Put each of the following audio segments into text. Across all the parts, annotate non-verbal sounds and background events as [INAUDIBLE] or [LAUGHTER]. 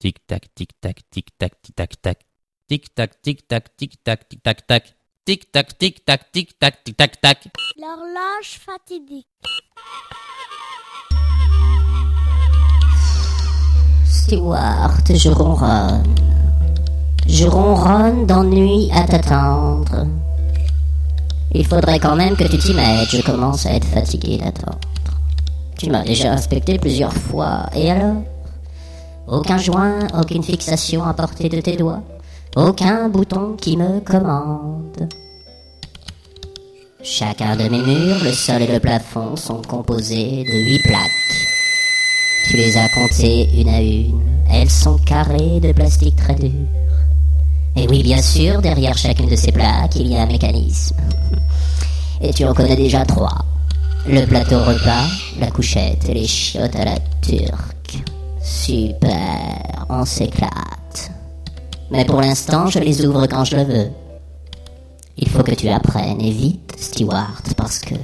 Tic tac, tic tac, tic tac, tic tac tac. Tic tac, tic tac, tic tac, tic tac tac. Tic tac, tic tac, tic tac, tic tac tac. L'horloge fatidique. Stewart, je ronronne. Je ronronne d'ennui à t'attendre. Il faudrait quand même que tu t'y mettes, je commence à être fatigué d'attendre. Tu m'as déjà inspecté plusieurs fois, et alors? Aucun joint, aucune fixation à portée de tes doigts, aucun bouton qui me commande. Chacun de mes murs, le sol et le plafond sont composés de huit plaques. Tu les as comptées une à une. Elles sont carrées de plastique très dur. Et oui, bien sûr, derrière chacune de ces plaques, il y a un mécanisme. Et tu en connais déjà trois. Le plateau repas, la couchette et les chiottes à la turque. Super, on s'éclate. Mais pour l'instant, je les ouvre quand je le veux. Il faut que tu apprennes, et vite, Stewart, parce que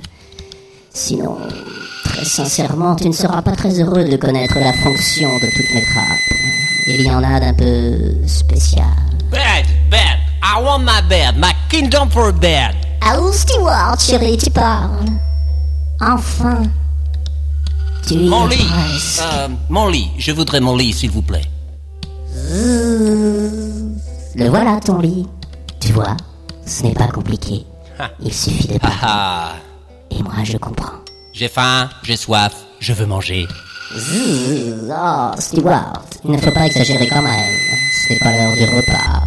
sinon, très sincèrement, tu ne seras pas très heureux de connaître la fonction de toutes mes trappes. Il y en a d'un peu spécial. Bed, bed. I want my bed, my kingdom for bed. Ah où Stewart, chérie, tu parles? Enfin Mon lit. Euh, mon lit. Je voudrais mon lit, s'il vous plaît. Zzzz. Le voilà ton lit. Tu vois, ce n'est pas compliqué. Ah. Il suffit de parler. Ah, Et moi je comprends. j'ai faim, j'ai soif, je veux manger. Oh, Stewart, il ne faut pas exagérer quand même. Ce n'est pas l'heure du repas.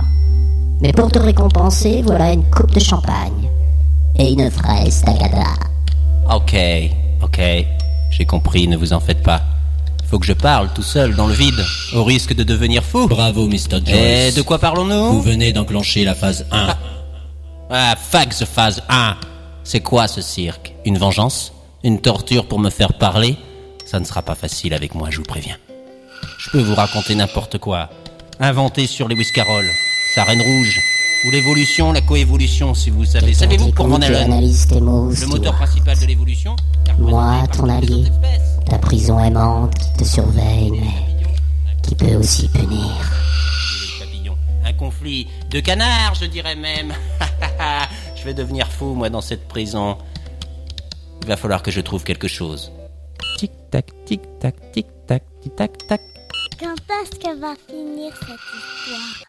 Mais pour te récompenser, voilà une coupe de champagne. Et une fraise tagada. Ok, ok. J'ai compris, ne vous en faites pas. Faut que je parle tout seul dans le vide, au risque de devenir fou. Bravo, Mr. Joyce. Et de quoi parlons-nous? Vous venez d'enclencher la phase 1. Ah, fax phase 1. C'est quoi ce cirque? Une vengeance? Une torture pour me faire parler? Ça ne sera pas facile avec moi, je vous préviens. Je peux vous raconter n'importe quoi. Inventer sur les Whiscarols, sa reine rouge, ou l'évolution, la coévolution, si vous savez. Savez-vous et Allen analyse tes mots, Le moteur principal de l'évolution Moi, ton allié. Ta prison aimante qui te surveille, mais qui peut aussi punir. Un conflit de canards, je dirais même. [LAUGHS] je vais devenir fou, moi, dans cette prison. Il va falloir que je trouve quelque chose. Tic tac, tic tac, tic tac, tic tac tac. Quand est-ce que va finir cette histoire?